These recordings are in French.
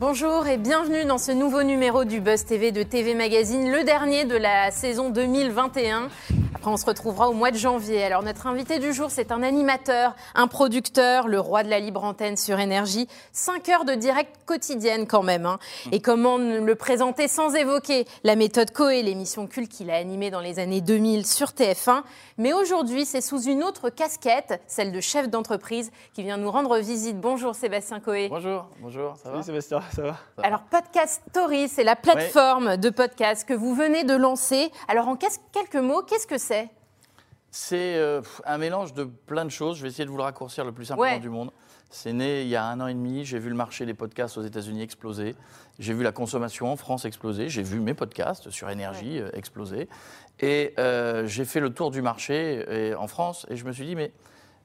Bonjour et bienvenue dans ce nouveau numéro du Buzz TV de TV Magazine, le dernier de la saison 2021. On se retrouvera au mois de janvier. Alors, notre invité du jour, c'est un animateur, un producteur, le roi de la libre antenne sur Énergie. Cinq heures de direct quotidienne quand même. Hein. Et comment le présenter sans évoquer la méthode Coé, l'émission culte qu'il a animée dans les années 2000 sur TF1. Mais aujourd'hui, c'est sous une autre casquette, celle de chef d'entreprise, qui vient nous rendre visite. Bonjour Sébastien Coé. Bonjour, bonjour, ça va Sébastien ça va Alors, Podcast Story, c'est la plateforme de podcast que vous venez de lancer. Alors, en quelques mots, qu'est-ce que c'est? C'est euh, un mélange de plein de choses. Je vais essayer de vous le raccourcir le plus simplement du monde. C'est né il y a un an et demi. J'ai vu le marché des podcasts aux États-Unis exploser. J'ai vu la consommation en France exploser. J'ai vu mes podcasts sur énergie euh, exploser. Et euh, j'ai fait le tour du marché en France et je me suis dit, mais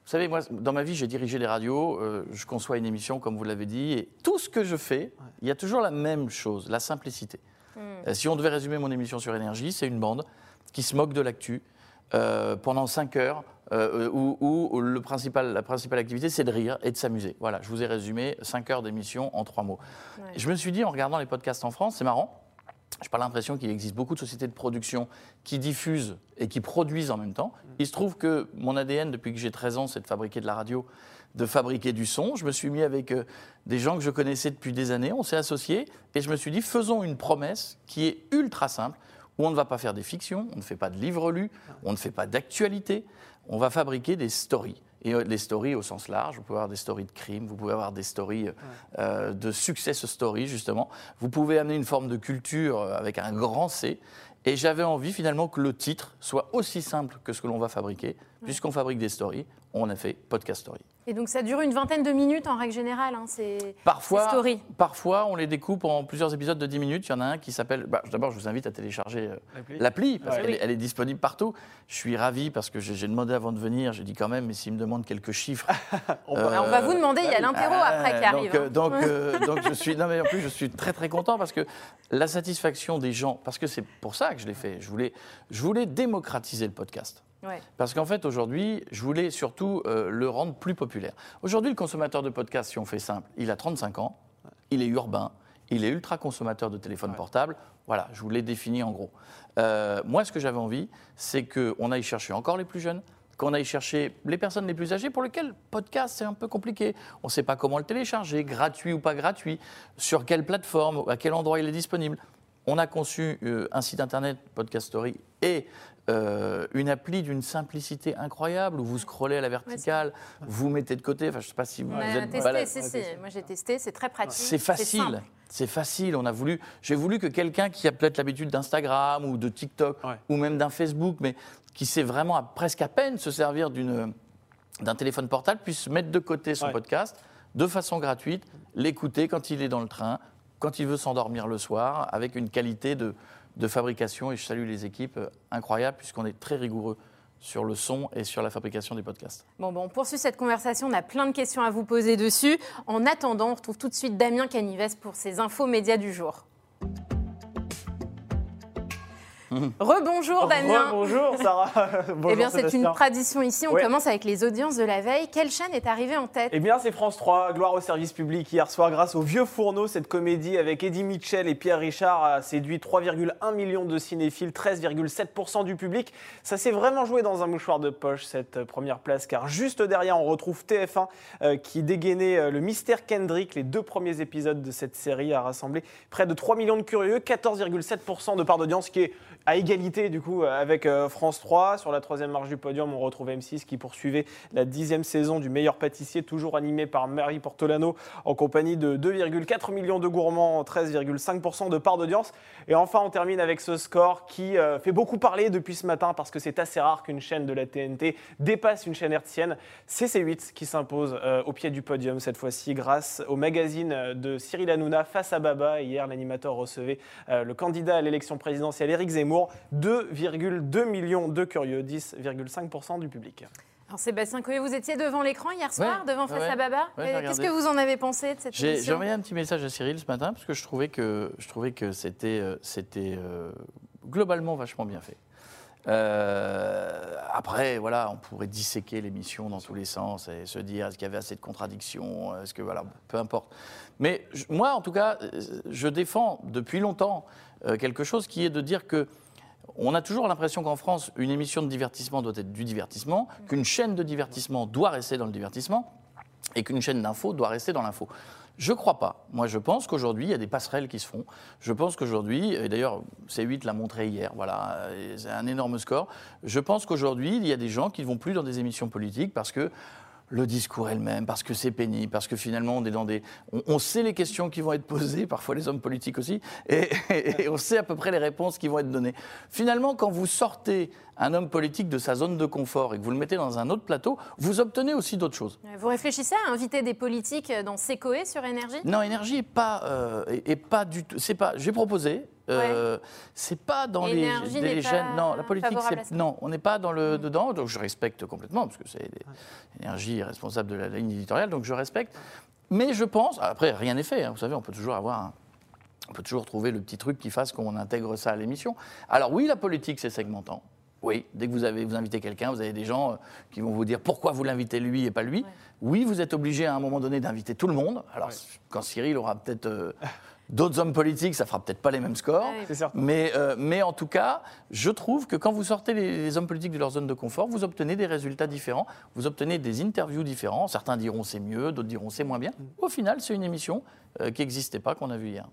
vous savez, moi, dans ma vie, j'ai dirigé des radios, euh, je conçois une émission, comme vous l'avez dit, et tout ce que je fais, il y a toujours la même chose, la simplicité. Hmm. Si on devait résumer mon émission sur énergie, c'est une bande qui se moque de l'actu euh, pendant 5 heures, où, le principal, la principale activité, c'est de rire et de s'amuser. Voilà, je vous ai résumé 5 heures d'émission en 3 mots. Je me suis dit, en regardant les podcasts en France, c'est marrant, je n'ai pas l'impression qu'il existe beaucoup de sociétés de production qui diffusent et qui produisent en même temps. Il se trouve que mon ADN, depuis que j'ai 13 ans, c'est de fabriquer de la radio, de fabriquer du son. Je me suis mis avec euh, des gens que je connaissais depuis des années, on s'est associés, et je me suis dit, faisons une promesse qui est ultra simple, où on ne va pas faire des fictions, on ne fait pas de livres lus, on ne fait pas d'actualité, on va fabriquer des stories. Et euh, les stories au sens large, vous pouvez avoir des stories de crime, vous pouvez avoir des stories euh, de success stories, justement. Vous pouvez amener une forme de culture euh, avec un grand C. Et j'avais envie finalement que le titre soit aussi simple que ce que l'on va fabriquer. Puisqu'on fabrique des stories, on a fait Podcast Story. Et donc ça dure une vingtaine de minutes en règle générale, hein, ces, parfois, stories Parfois, on les découpe en plusieurs épisodes de 10 minutes. Il y en a un qui s'appelle. Bah, D'abord, je vous invite à télécharger euh, l'appli, parce qu'elle est, elle est, disponible partout. Je suis ravi parce que j'ai demandé avant de venir, j'ai dit quand même, mais s'il me demande quelques chiffres. on, va vous demander, il y a l'impéro euh, après qui arrive. Hein. Donc, euh, donc, je suis. Non, mais en plus, je suis très très content parce que la satisfaction des gens, parce que c'est pour ça que je l'ai fait. Je voulais, je voulais démocratiser le podcast. Parce qu'en fait, aujourd'hui, je voulais surtout euh, le rendre plus populaire. Aujourd'hui, le consommateur de podcast, si on fait simple, il a 35 ans, il est urbain, il est ultra consommateur de téléphone portable. Voilà, je vous l'ai défini en gros. Euh, moi, ce que j'avais envie, c'est qu'on aille chercher encore les plus jeunes, qu'on aille chercher les personnes les plus âgées pour lesquelles podcast c'est un peu compliqué. On ne sait pas comment le télécharger, gratuit ou pas gratuit, sur quelle plateforme, à quel endroit il est disponible. On a conçu euh, un site internet, Podcast Story, et euh, une appli d'une simplicité incroyable où vous scrollez à la verticale, vous mettez de côté. Enfin, je sais pas si vous, êtes testé, Moi, j'ai testé. C'est très pratique. C'est facile. C'est facile. On a voulu. J'ai voulu que quelqu'un qui a peut-être l'habitude d'Instagram ou de TikTok ou même d'un Facebook, mais qui sait vraiment presque à peine se servir d'une d'un téléphone portable, puisse mettre de côté son podcast de façon gratuite, l'écouter quand il est dans le train, quand il veut s'endormir le soir, avec une qualité de de fabrication et je salue les équipes euh, incroyables puisqu'on est très rigoureux sur le son et sur la fabrication des podcasts. Bon, on poursuit cette conversation, on a plein de questions à vous poser dessus. En attendant, on retrouve tout de suite Damien Canives pour ses infos médias du jour. Rebonjour Damien. Bonjour Sarah. Bonjour, eh bien, c'est une tradition ici. On commence avec les audiences de la veille. Quelle chaîne est arrivée en tête? Eh bien, c'est France 3. Gloire au service public hier soir, grâce au Vieux Fourneau, cette comédie avec Eddie Mitchell et Pierre Richard a séduit 3,1 millions de cinéphiles, 13,7% du public. Ça s'est vraiment joué dans un mouchoir de poche cette première place, car juste derrière, on retrouve TF1 euh, qui dégainait euh, le mystère Kendrick. Les deux premiers épisodes de cette série a rassemblé près de 3 millions de curieux, 14,7% de part d'audience, qui est à égalité du coup avec euh, France 3. Sur la troisième marche du podium, on retrouve M6 qui poursuivait la dixième saison du meilleur pâtissier, toujours animé par Marie Portolano en compagnie de 2,4 millions de gourmands, 13,5% de part d'audience. Et enfin, on termine avec ce score qui euh, fait beaucoup parler depuis ce matin parce que c'est assez rare qu'une chaîne de la TNT dépasse une chaîne hertzienne. C'est C8 qui s'impose euh, au pied du podium cette fois-ci grâce au magazine de Cyril Hanouna face à Baba. Hier, l'animateur recevait le candidat à l'élection présidentielle Éric Zemmour 2,2 millions de curieux, 10,5% du public. Alors Sébastien Coé, vous étiez devant l'écran hier soir, devant Face à Baba. Qu'est-ce que vous en avez pensé de cette émission J'ai envoyé un petit message à Cyril ce matin parce que je trouvais que, je trouvais que c'était, euh, c'était euh, globalement vachement bien fait. Euh, après, voilà, on pourrait disséquer l'émission dans tous les sens et se dire est-ce qu'il y avait assez de contradictions, est-ce que voilà, peu importe. Mais moi, en tout cas, je défends depuis longtemps euh, quelque chose qui est de dire que on a toujours l'impression qu'en France, une émission de divertissement doit être du divertissement, qu'une chaîne de divertissement doit rester dans le divertissement et qu'une chaîne d'info doit rester dans l'info. Je ne crois pas. Moi, je pense qu'aujourd'hui, il y a des passerelles qui se font. Je pense qu'aujourd'hui, et d'ailleurs, C8 l'a montré hier, voilà, c'est un énorme score. Je pense qu'aujourd'hui, il y a des gens qui ne vont plus dans des émissions politiques parce que le discours est le même, parce que c'est pénible, parce que finalement on est dans des. On, sait les questions qui vont être posées, parfois les hommes politiques aussi, et, on sait à peu près les réponses qui vont être données. Finalement, quand vous sortez un homme politique de sa zone de confort et que vous le mettez dans un autre plateau, vous obtenez aussi d'autres choses. Vous réfléchissez à inviter des politiques dans Secoé sur Énergie? Non, Énergie pas, euh, pas du tout. C'est pas. J'ai proposé. Euh, C'est pas dans les, les gènes. Non, la politique, c'est non, on n'est pas dans le mm. dedans. Donc je respecte complètement parce que c'est l'énergie responsable de la ligne éditoriale, donc je respecte. Mais je pense, après rien n'est fait. Hein, vous savez, on peut toujours avoir, on peut toujours trouver le petit truc qui fasse qu'on intègre ça à l'émission. Alors oui, la politique, c'est segmentant. Oui, dès que vous, avez, vous invitez quelqu'un, vous avez des gens euh, qui vont vous dire pourquoi vous l'invitez lui et pas lui. Oui, vous êtes obligé à un moment donné d'inviter tout le monde. Alors, quand Cyril aura peut-être euh, d'autres hommes politiques, ça fera peut-être pas les mêmes scores. mais, euh, mais en tout cas, je trouve que quand vous sortez les, hommes politiques de leur zone de confort, vous obtenez des résultats différents, vous obtenez des interviews différents. Certains diront c'est mieux, d'autres diront c'est moins bien. Au final, c'est une émission qui n'existait pas, qu'on a vue hier.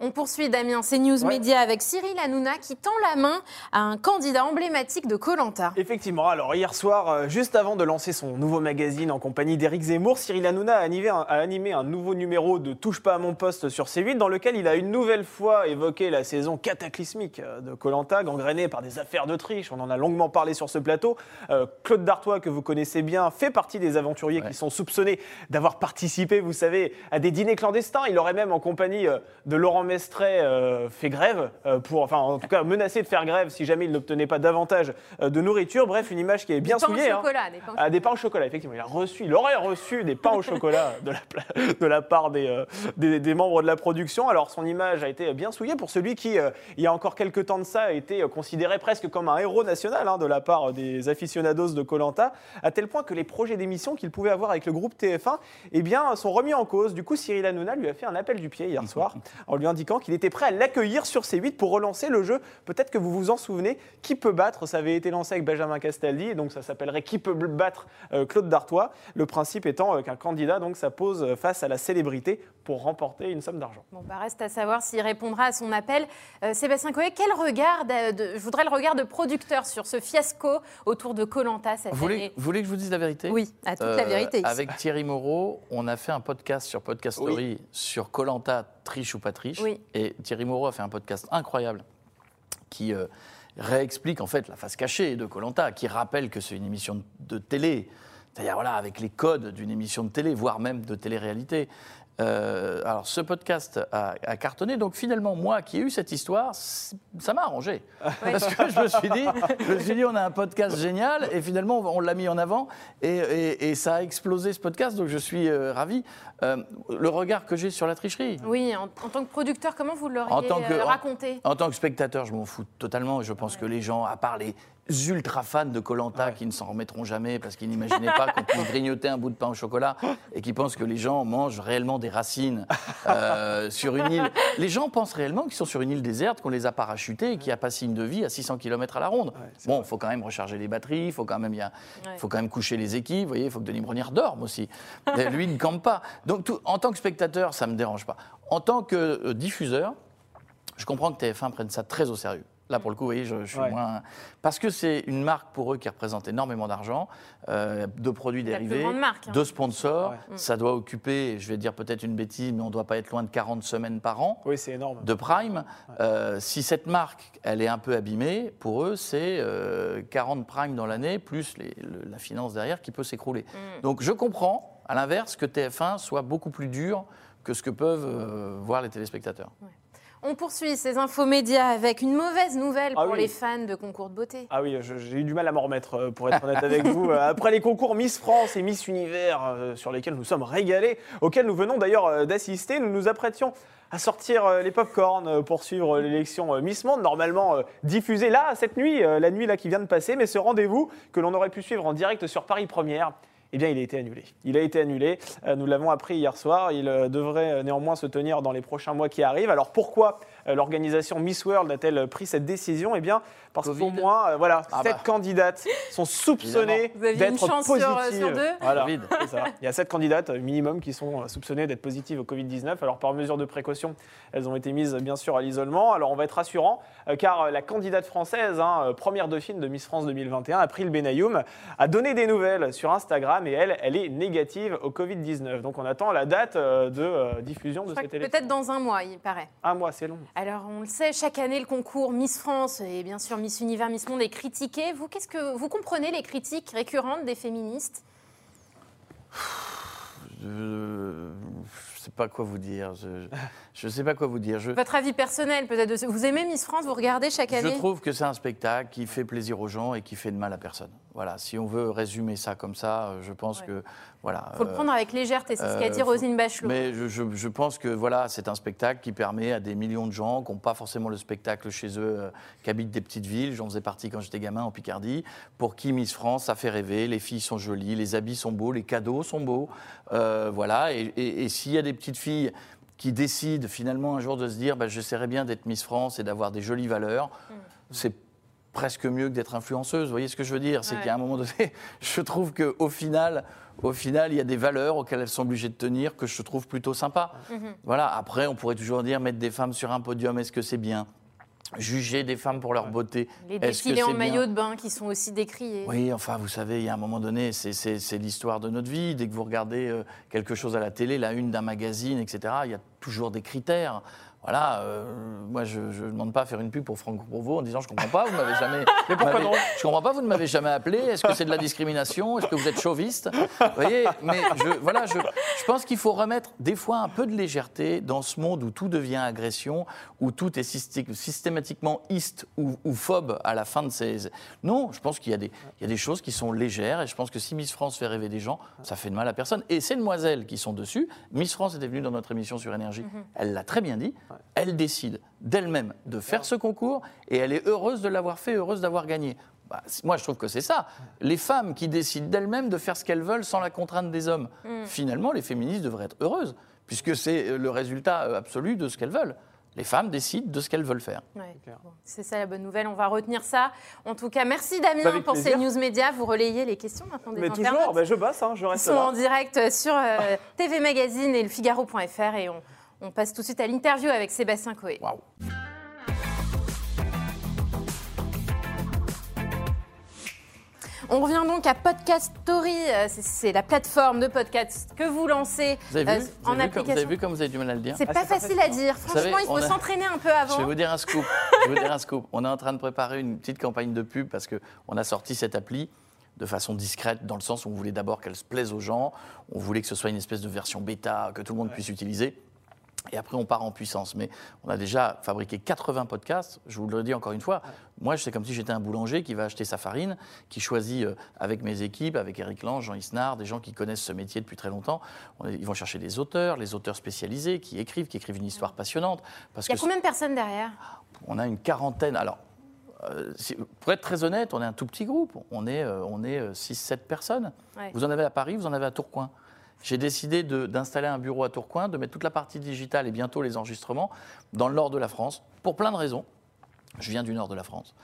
On poursuit Damien, c'est News Media avec Cyril Hanouna qui tend la main à un candidat emblématique de Colanta. Effectivement, alors hier soir, euh, juste avant de lancer son nouveau magazine en compagnie d'Éric Zemmour, Cyril Hanouna a animé, un, nouveau numéro de Touche pas à mon poste sur C8 dans lequel il a une nouvelle fois évoqué la saison cataclysmique euh, de Colanta, gangrénée par des affaires de triche. On en a longuement parlé sur ce plateau. Euh, Claude Dartois, que vous connaissez bien, fait partie des aventuriers qui sont soupçonnés d'avoir participé, vous savez, à des dîners clandestins. Il aurait même en compagnie de Laurent Mestret euh, fait grève, euh, pour, enfin en tout cas menacé de faire grève si jamais il n'obtenait pas davantage euh, de nourriture. Bref, une image qui est bien souillée. Hein. des, pains. Ah, des pains au chocolat, effectivement. Il, a reçu, il aurait reçu des pains au chocolat de la, de la part des, des, membres de la production. Alors son image a été bien souillée pour celui qui, il y a encore quelques temps de ça, a été considéré presque comme un héros national hein, de la part des aficionados de Colanta, à tel point que les projets d'émission qu'il pouvait avoir avec le groupe TF1 eh bien, sont remis en cause. Du coup, Cyril Hanouna lui a fait un appel du pied hier soir en lui indiquant qu'il était prêt à l'accueillir sur C8 pour relancer le jeu. Peut-être que vous vous en souvenez, Qui peut battre? Ça avait été lancé avec Benjamin Castaldi, donc ça s'appellerait Qui peut battre euh, Claude Dartois. Le principe étant euh, qu'un candidat donc pose euh, face à la célébrité pour remporter une somme d'argent. Bon, bah reste à savoir s'il répondra à son appel. Sébastien Coé, quel regard je voudrais le regard de producteur sur ce fiasco autour de Colanta cette vous année? Vous voulez que je vous dise la vérité? Oui, à toute la vérité. Avec Thierry Moreau, on a fait un podcast sur Podcast Story sur Colanta triche ou pas triche. Et Thierry Moreau a fait un podcast incroyable qui euh, réexplique en fait la face cachée de Colanta, qui rappelle que c'est une émission de télé, c'est-à-dire voilà, avec les codes d'une émission de télé, voire même de télé-réalité. Euh, alors, ce podcast a, cartonné. Donc, finalement, moi qui ai eu cette histoire, ça m'a arrangé. Parce que je me, suis dit, je me suis dit, on a un podcast génial. Et finalement, on l'a mis en avant. Et, ça a explosé ce podcast. Donc, je suis euh, ravi. Euh, le regard que j'ai sur la tricherie. Oui, en, tant que producteur, comment vous l'auriez raconté? en, tant que spectateur, je m'en fous totalement. Je pense que les gens, à part les ultra fans de Colanta qui ne s'en remettront jamais parce qu'ils n'imaginaient pas qu'on pouvait grignoter un bout de pain au chocolat et qui pensent que les gens mangent réellement des racines euh, sur une île. Les gens pensent réellement qu'ils sont sur une île déserte, qu'on les a parachutés et qu'il n'y a pas signe de vie à 600 km à la ronde. bon, il faut quand même recharger les batteries, il faut quand même, faut quand même coucher les équipes, vous voyez, il faut que Denis Brunière dorme aussi. lui, il ne campe pas. Donc, en tant que spectateur, ça ne me dérange pas. En tant que euh, diffuseur, je comprends que TF1 prenne ça très au sérieux. Là, pour le coup, vous voyez, je, suis moins. Parce que c'est une marque pour eux qui représente énormément d'argent, euh, de produits dérivés, hein. de sponsors. Ça doit occuper, je vais dire peut-être une bêtise, mais on ne doit pas être loin de 40 semaines par an. Oui, c'est énorme. De Prime. Euh, si cette marque, elle est un peu abîmée, pour eux, c'est 40 euh, Prime dans l'année, plus la finance derrière qui peut s'écrouler. Mm. Donc je comprends, à l'inverse, que TF1 soit beaucoup plus dur que ce que peuvent voir les téléspectateurs. On poursuit ces infos médias avec une mauvaise nouvelle Ah pour oui. les fans de concours de beauté. Ah oui, j'ai eu du mal à m'en remettre, euh, pour être honnête avec vous. Euh, Après les concours Miss France et Miss Univers, euh, sur lesquels nous sommes régalés, auxquels nous venons d'ailleurs d'assister, nous nous apprêtions à sortir les pop-corn euh, pour suivre l'élection Miss Monde, normalement diffusée là, cette nuit, la nuit là qui vient de passer, mais ce rendez-vous que l'on aurait pu suivre en direct sur Paris Première, eh bien, il a été annulé. Il a été annulé. Euh, nous l'avons appris hier soir. Il euh, devrait euh, néanmoins se tenir dans les prochains mois qui arrivent. Alors pourquoi l'organisation Miss World a-t-elle pris cette décision Eh bien, parce qu'au moins, euh, voilà, Ah sept bah. candidates sont soupçonnées d'être chance sur, euh, positives. sur deux Voilà, ça. Il y a sept candidates euh, minimum qui sont euh, soupçonnées d'être positives au Covid-19. Alors par mesure de précaution, elles ont été mises bien sûr à l'isolement. Alors on va être rassurant euh, car euh, la candidate française, hein, euh, première dauphine de Miss France 2021, April Benayoum, a donné des nouvelles sur Instagram et elle, elle est négative au Covid-19. Donc on attend la date euh, de euh, diffusion Je de cette élection. Peut-être dans un mois, il paraît. Un mois, c'est long. Alors, on le sait, chaque année, le concours Miss France et bien sûr Miss Univers, Miss Monde est critiqué. Vous, qu'est-ce que vous comprenez les critiques récurrentes des féministes? Je ne sais pas quoi vous dire. Je ne sais pas quoi vous dire. Je, Votre avis personnel, peut-être. Vous aimez Miss France Vous regardez chaque je année? trouve que c'est un spectacle qui fait plaisir aux gens et qui fait de mal à personne. Voilà, si on veut résumer ça comme ça, euh, je pense Ouais. que voilà. Il faut le euh, prendre avec légèreté, c'est ce qu'a euh, dit faut- Rosine Bachelot. Mais je, je- je pense que voilà, c'est un spectacle qui permet à des millions de gens qui n'ont pas forcément le spectacle chez eux, euh, qui habitent des petites villes. J'en faisais partie quand j'étais gamin en Picardie. Pour qui Miss France, ça fait rêver. Les filles sont jolies, les habits sont beaux, les cadeaux sont beaux. Euh, voilà. Et, et- et s'il y a des petites filles qui décident finalement un jour de se dire, bah, j'essaierais bien d'être Miss France et d'avoir des jolies valeurs, Mm. c'est presque mieux que d'être influenceuse. Vous voyez ce que je veux dire C'est Ouais. qu'à un moment donné, je trouve qu'au final, au final, il y a des valeurs auxquelles elles sont obligées de tenir que je trouve plutôt sympa. Mhm. Voilà. Après, on pourrait toujours dire mettre des femmes sur un podium, est-ce que c'est bien? Juger des femmes pour leur beauté. Les défilés en maillot de bain qui sont aussi décriés. oui, enfin, vous savez, il y a un moment donné, c'est l'histoire de notre vie. Dès que vous regardez euh, quelque chose à la télé, la une d'un magazine, etc., il y a toujours des critères. Voilà, euh, moi, je ne demande pas à faire une pub pour Franck Provo en disant je comprends pas, vous m'avez jamais. Mais pourquoi m'avez- non Je comprends pas, vous ne m'avez jamais appelé. Est-ce que c'est de la discrimination Est-ce que vous êtes chauviste? Vous voyez, mais je, voilà, je, je pense qu'il faut remettre des fois un peu de légèreté dans ce monde où tout devient agression, où tout est systé- systématiquement iste ou, ou phobe à la fin de ces. Non, je pense qu'il y, a des- il y a des choses qui sont légères et je pense que si Miss France fait rêver des gens, ça fait de mal à personne. Et ces demoiselles qui sont dessus, Miss France était venue dans notre émission sur Énergie, elle l'a très bien dit, elle décide d'elle-même de faire ce concours et elle est heureuse de l'avoir fait, heureuse d'avoir gagné. Bah, moi, je trouve que c'est ça. Les femmes qui décident d'elles-mêmes de faire ce qu'elles veulent sans la contrainte des hommes. Finalement, les féministes devraient être heureuses, puisque c'est euh, le résultat euh, absolu de ce qu'elles veulent. Les femmes décident de ce qu'elles veulent faire. Ouais. C'est ça la bonne nouvelle, on va retenir ça. En tout cas, merci Damien Avec pour plaisir. ces news médias. Vous relayez les questions maintenant des Mais internautes. toujours, ben, je bosse, hein, je Ils sont en direct sur euh, TV Magazine et le Figaro.fr et on, on passe tout de suite à l'interview avec Sébastien Coé. Waouh On revient donc à Podcast Story, euh, c'est- la plateforme de podcast que vous lancez Vous avez, euh, vu, vous, en avez vu comme, vous avez application. vu comme vous avez du mal à le dire C'est Ah, pas facile à dire. savez, Franchement, il faut a- s'entraîner un peu Je avant. vais vous dire un scoop. Je vais vous dire un scoop. On est en train de préparer une petite campagne de pub parce qu'on a sorti cette appli de façon discrète, dans le sens où on voulait d'abord qu'elle se plaise aux gens. On voulait que ce soit une espèce de version bêta que tout le monde puisse utiliser. Et après, on part en puissance. Mais on a déjà fabriqué 80 podcasts. Je vous le dis encore une fois. Moi, c'est comme si j'étais un boulanger qui va acheter sa farine, qui choisit euh, avec mes équipes, avec Eric Lange, Jean Isnard, des gens qui connaissent ce métier depuis très longtemps. On est- ils vont chercher des auteurs, les auteurs spécialisés qui écrivent, qui écrivent une histoire passionnante. Parce Il y a que combien de personnes derrière? On a une quarantaine. Alors, euh, pour être très honnête, on est un tout petit groupe. On est, euh, on est 6-7 personnes. Ouais. Vous en avez à Paris, vous en avez à Tourcoing. J'ai décidé d'installer un bureau à Tourcoing, de mettre toute la partie digitale et bientôt les enregistrements dans le nord de la France, pour plein de raisons. Je viens du nord de la France.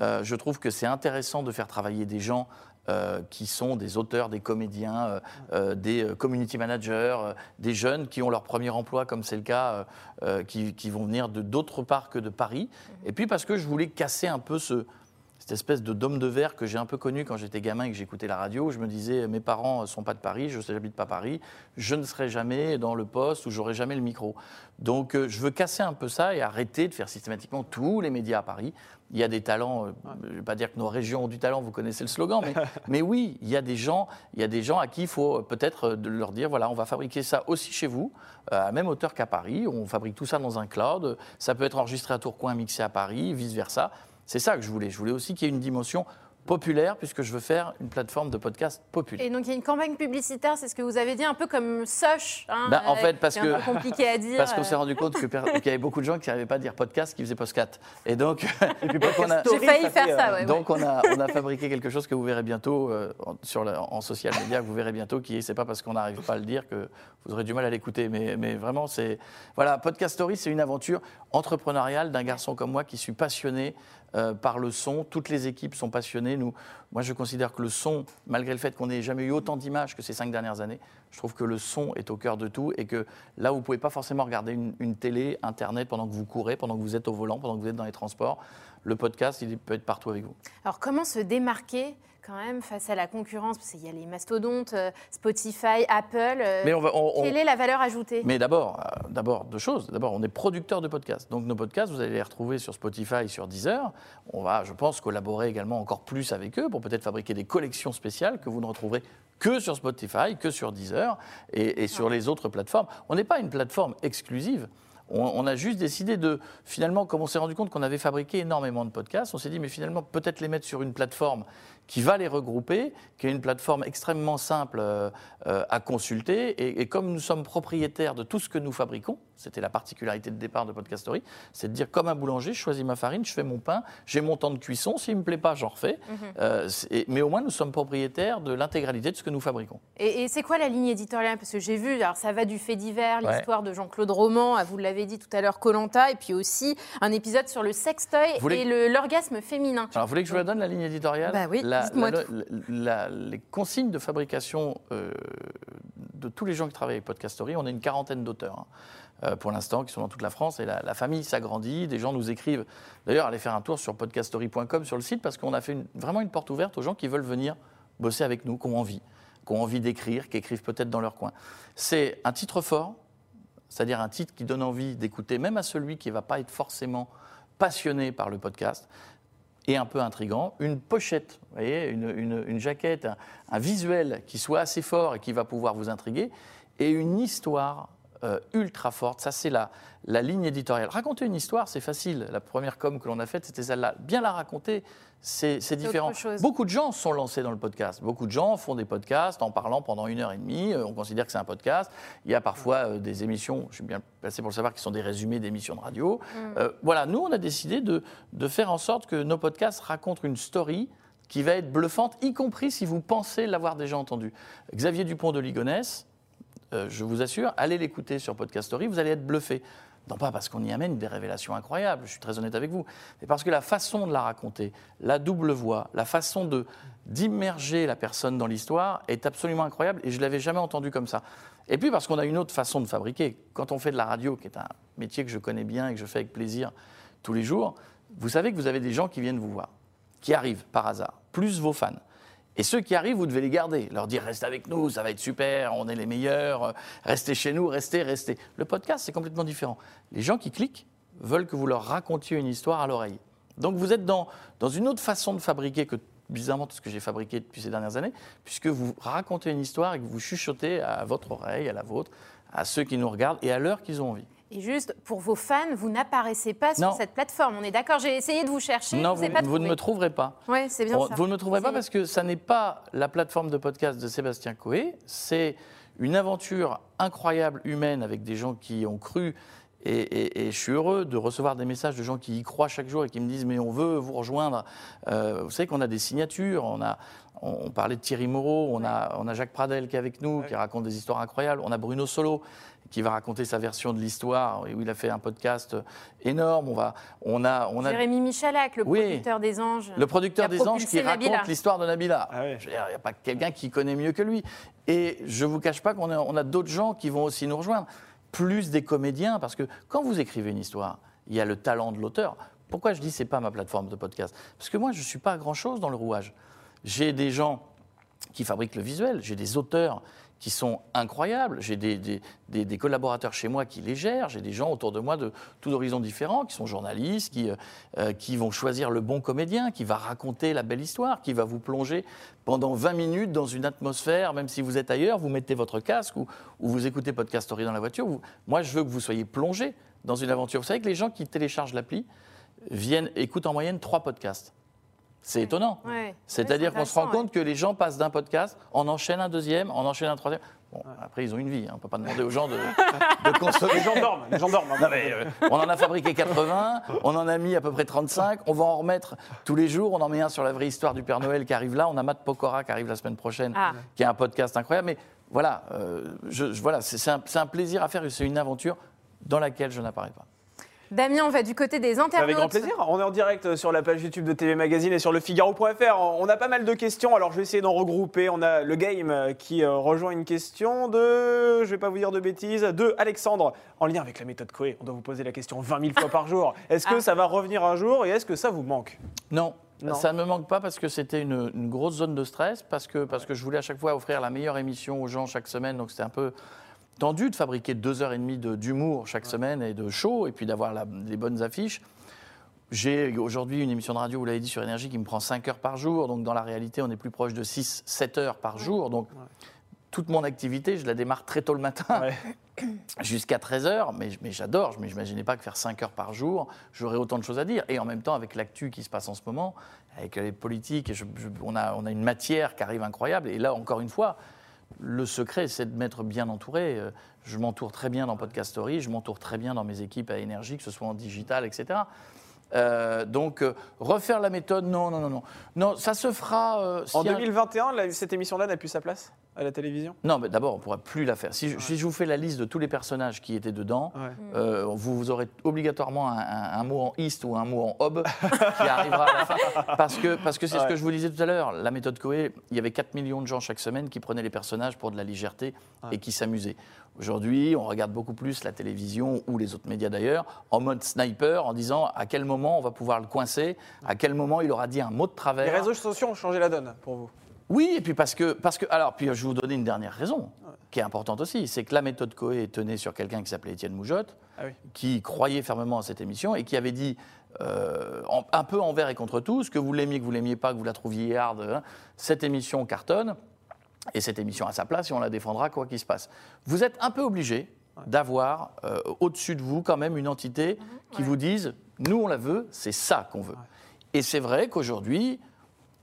Euh, je trouve que c'est intéressant de faire travailler des gens euh, qui sont des auteurs, des comédiens, euh, des community managers, des jeunes qui ont leur premier emploi, comme c'est le cas, qui, qui vont venir de d'autres parts que de Paris. Et puis parce que je voulais casser un peu ce, cette espèce de dôme de verre que j'ai un peu connu quand j'étais gamin et que j'écoutais la radio. Je me disais, mes parents ne sont pas de Paris, je n'habite pas Paris, je ne serai jamais dans le poste où j'aurai jamais le micro. Donc euh, je veux casser un peu ça et arrêter de faire systématiquement tous les médias à Paris. Il y a des talents, euh, je ne vais pas dire que nos régions ont du talent, vous connaissez le slogan, mais, mais oui, il y, a des gens, il y a des gens à qui il faut peut-être leur dire, voilà, on va fabriquer ça aussi chez vous, à la même hauteur qu'à Paris, on fabrique tout ça dans un cloud, ça peut être enregistré à Tourcoing, mixé à Paris, vice-versa. C'est ça que je voulais. Je voulais aussi qu'il y ait une dimension populaire puisque je veux faire une plateforme de podcast populaire. Et donc il y a une campagne publicitaire, c'est ce que vous avez dit, un peu comme Soch. Hein, bah, en fait, parce que compliqué à dire. Parce qu'on s'est rendu compte qu'il y avait beaucoup de gens qui n'arrivaient pas à dire podcast, qui faisaient postcat. Et donc, on a, j'ai failli faire ça. Ouais, donc on a, on a fabriqué quelque chose que vous verrez bientôt euh, sur en social media, que vous verrez bientôt, qui c'est pas parce qu'on n'arrive pas à le dire que vous aurez du mal à l'écouter, mais, mais vraiment c'est voilà, Podcast Story, c'est une aventure entrepreneuriale d'un garçon comme moi qui suis passionné euh, par le son. Toutes les équipes sont passionnées. Nous, moi, je considère que le son, malgré le fait qu'on n'ait jamais eu autant d'images que ces cinq dernières années, je trouve que le son est au cœur de tout et que là, vous ne pouvez pas forcément regarder une, une, télé, Internet pendant que vous courez, pendant que vous êtes au volant, pendant que vous êtes dans les transports. Le podcast, il peut être partout avec vous. Alors, comment se démarquer quand même face à la concurrence Parce qu'il y a les mastodontes, euh, Spotify, Apple. Euh, mais on va, quelle est la valeur ajoutée? Mais d'abord, euh, d'abord deux choses. D'abord, on est producteur de podcasts. Donc nos podcasts, vous allez les retrouver sur Spotify, sur Deezer. On va, je pense, collaborer également encore plus avec eux pour peut-être fabriquer des collections spéciales que vous ne retrouverez que sur Spotify, que sur Deezer et, et sur les autres plateformes. On n'est pas une plateforme exclusive. On, a juste décidé de, finalement, comme on s'est rendu compte qu'on avait fabriqué énormément de podcasts, on s'est dit, mais finalement, peut-être les mettre sur une plateforme qui va les regrouper, qui est une plateforme extrêmement simple euh, euh, à consulter. Et, comme nous sommes propriétaires de tout ce que nous fabriquons, c'était la particularité de départ de Podcastory, c'est de dire comme un boulanger, je choisis ma farine, je fais mon pain, j'ai mon temps de cuisson, s'il ne me plaît pas, j'en refais. Mhm. Euh, mais au moins, nous sommes propriétaires de l'intégralité de ce que nous fabriquons. Et, c'est quoi la ligne éditoriale? Parce que j'ai vu, alors ça va du fait divers, l'histoire de Jean-Claude Roman, vous l'avez dit tout à l'heure, Colanta, et puis aussi un épisode sur le sextoy et l'orgasme féminin. Alors, vous voulez que je vous la donne, la ligne éditoriale? Bah oui les consignes de fabrication euh, de tous les gens qui travaillent avec Podcastory, on a une quarantaine d'auteurs. Hein, euh, pour l'instant, qui sont dans toute la France. Et la, famille s'agrandit, des gens nous écrivent. D'ailleurs, allez faire un tour sur podcastory.com sur le site, parce qu'on a fait vraiment une porte ouverte aux gens qui veulent venir bosser avec nous, qui ont envie, qui ont envie d'écrire, qui écrivent peut-être dans leur coin. C'est un titre fort, c'est-à-dire un titre qui donne envie d'écouter, même à celui qui ne va pas être forcément passionné par le podcast et un peu intrigant, une pochette, vous voyez, une, jaquette, un, visuel qui soit assez fort et qui va pouvoir vous intriguer, et une histoire euh, ultra forte. Ça, c'est la, la ligne éditoriale. Raconter une histoire, c'est facile. La première com que l'on a faite, c'était celle-là. Bien la raconter, c'est différent. Beaucoup de gens sont lancés dans le podcast. Beaucoup de gens font des podcasts en parlant pendant une heure et demie. Euh, on considère que c'est un podcast. Il y a parfois euh, des émissions, je suis bien placé pour le savoir, qui sont des résumés d'émissions de radio. Mm. voilà, nous, on a décidé de, de faire en sorte que nos podcasts racontent une story qui va être bluffante, y compris si vous pensez l'avoir déjà entendu. Xavier Dupont de Ligonnès, euh, je vous assure, allez l'écouter sur Podcast Story, vous allez être bluffé. Non pas parce qu'on y amène des révélations incroyables, je suis très honnête avec vous, mais parce que la façon de la raconter, la double voix, la façon d'immerger la personne dans l'histoire est absolument incroyable et je l'avais jamais entendu comme ça. Et puis parce qu'on a une autre façon de fabriquer. Quand on fait de la radio, qui est un métier que je connais bien et que je fais avec plaisir tous les jours, vous savez que vous avez des gens qui viennent vous voir, qui arrivent par hasard, plus vos fans. Et ceux qui arrivent, vous devez les garder, leur dire restez avec nous, ça va être super, on est les meilleurs, restez chez nous, restez, restez. Le podcast, c'est complètement différent. Les gens qui cliquent veulent que vous leur racontiez une histoire à l'oreille. Donc vous êtes dans, dans une autre façon de fabriquer que bizarrement tout ce que j'ai fabriqué depuis ces dernières années, puisque vous racontez une histoire et que vous chuchotez à votre oreille, à la vôtre, à ceux qui nous regardent et à l'heure qu'ils ont envie. Et juste, pour vos fans, vous n'apparaissez pas sur cette plateforme. On est d'accord J'ai essayé de vous chercher. Non, vous, vous, ne me trouverez pas. Oui, c'est bien ça. Vous ne me trouverez pas parce que ça n'est pas la plateforme de podcast de Sébastien Coé. C'est une aventure incroyable humaine avec des gens qui ont cru. Et, je suis heureux de recevoir des messages de gens qui y croient chaque jour et qui me disent mais on veut vous rejoindre. Euh, vous savez qu'on a des signatures, on a, on, parlait de Thierry Moreau, on a, on a Jacques Pradel qui est avec nous, qui raconte des histoires incroyables, on a Bruno Solo qui va raconter sa version de l'histoire, où il a fait un podcast énorme. On, va, on, a, on a... Jérémy Michalak, le producteur des Anges. Le producteur des Anges qui raconte l'histoire de Nabila. Ah il n'y a pas quelqu'un qui connaît mieux que lui. Et je ne vous cache pas qu'on a, on a d'autres gens qui vont aussi nous rejoindre. Plus des comédiens, parce que quand vous écrivez une histoire, il y a le talent de l'auteur. Pourquoi je dis c'est pas ma plateforme de podcast? Parce que moi, je suis pas grand-chose dans le rouage. J'ai des gens qui fabriquent le visuel, j'ai des auteurs qui sont incroyables. J'ai des, collaborateurs chez moi qui les gèrent, j'ai des gens autour de moi de tous horizons différents, qui sont journalistes, qui, euh, qui vont choisir le bon comédien, qui va raconter la belle histoire, qui va vous plonger pendant 20 minutes dans une atmosphère, même si vous êtes ailleurs, vous mettez votre casque ou, vous écoutez Podcast Story dans la voiture. moi, je veux que vous soyez plongé dans une aventure. Vous savez que les gens qui téléchargent l'appli viennent, écoutent en moyenne trois podcasts. C'est étonnant. C'est-à-dire qu'on se rend compte que les gens passent d'un podcast, en enchaînent un deuxième, en enchaînent un troisième. Bon, après, ils ont une vie. Hein. On ne peut pas demander aux gens de, consommer. Les gens dorment. Les gens dorment hein. euh, on en a fabriqué 80, on en a mis à peu près 35. On va en remettre tous les jours. On en met un sur la vraie histoire du Père Noël qui arrive là. On a Matt Pokora qui arrive la semaine prochaine, ah. qui est un podcast incroyable. Mais voilà, euh, je, voilà c'est un, un plaisir à faire. C'est une aventure dans laquelle je n'apparais pas. Damien, on va du côté des internautes. Avec grand plaisir. On est en direct sur la page YouTube de TV Magazine et sur le Figaro.fr. On a pas mal de questions, alors je vais essayer d'en regrouper. On a le game qui euh, rejoint une question de, je vais pas vous dire de bêtises, de Alexandre, en lien avec la méthode Coé. On doit vous poser la question 20 000 fois par jour. Est-ce que ah. ça va revenir un jour et est-ce que ça vous manque? Non. Ça ne me manque pas parce que c'était une, une, grosse zone de stress, parce que, parce que je voulais à chaque fois offrir la meilleure émission aux gens chaque semaine, donc c'était un peu tendu de fabriquer deux heures et demie d'humour chaque semaine et de show, et puis d'avoir les bonnes affiches. J'ai aujourd'hui une émission de radio, vous l'avez dit, sur Énergie, qui me prend 5 heures par jour. Donc, dans la réalité, on est plus proche de 6-7 heures par jour. Donc, toute mon activité, je la démarre très tôt le matin, jusqu'à 13 heures. Mais, mais j'adore. Mais je n'imaginais pas que faire 5 heures par jour, j'aurais autant de choses à dire. Et en même temps, avec l'actu qui se passe en ce moment, avec les politiques, on, a, on a une matière qui arrive incroyable. Et là, encore une fois, le secret, c'est de m'être bien entouré. Euh, je m'entoure très bien dans Podcast Story, je m'entoure très bien dans mes équipes à énergie, que ce soit en digital, etc. Euh, donc, euh, refaire la méthode, non, non, non, non. Non, ça se fera. en 2021, cette émission-là n'a plus sa place? À la télévision? Non, mais d'abord, on ne pourra plus la faire. Si je, vous fais la liste de tous les personnages qui étaient dedans, euh, vous, aurez obligatoirement un, mot en east ou un mot en hob qui arrivera à la fin. Parce que c'est parce que ce que je vous disais tout à l'heure. La méthode Coé, il y avait 4 millions de gens chaque semaine qui prenaient les personnages pour de la légèreté et qui s'amusaient. Aujourd'hui, on regarde beaucoup plus la télévision ou les autres médias d'ailleurs en mode sniper en disant à quel moment on va pouvoir le coincer, à quel moment il aura dit un mot de travers. Les réseaux sociaux ont changé la donne pour vous? Oui, et puis parce que, parce que. Alors, puis je vais vous donner une dernière raison, qui est importante aussi. C'est que la méthode Coé tenait sur quelqu'un qui s'appelait Étienne Moujotte, ah qui croyait fermement à cette émission et qui avait dit. Euh, un peu envers et contre tous, que vous l'aimiez, que vous l'aimiez pas, que vous la trouviez hard, hein, cette émission cartonne, et cette émission à sa place, et on la défendra quoi qu'il se passe. Vous êtes un peu obligé d'avoir euh, au-dessus de vous quand même une entité mhm. qui vous dise, nous on la veut, c'est ça qu'on veut. Et c'est vrai qu'aujourd'hui,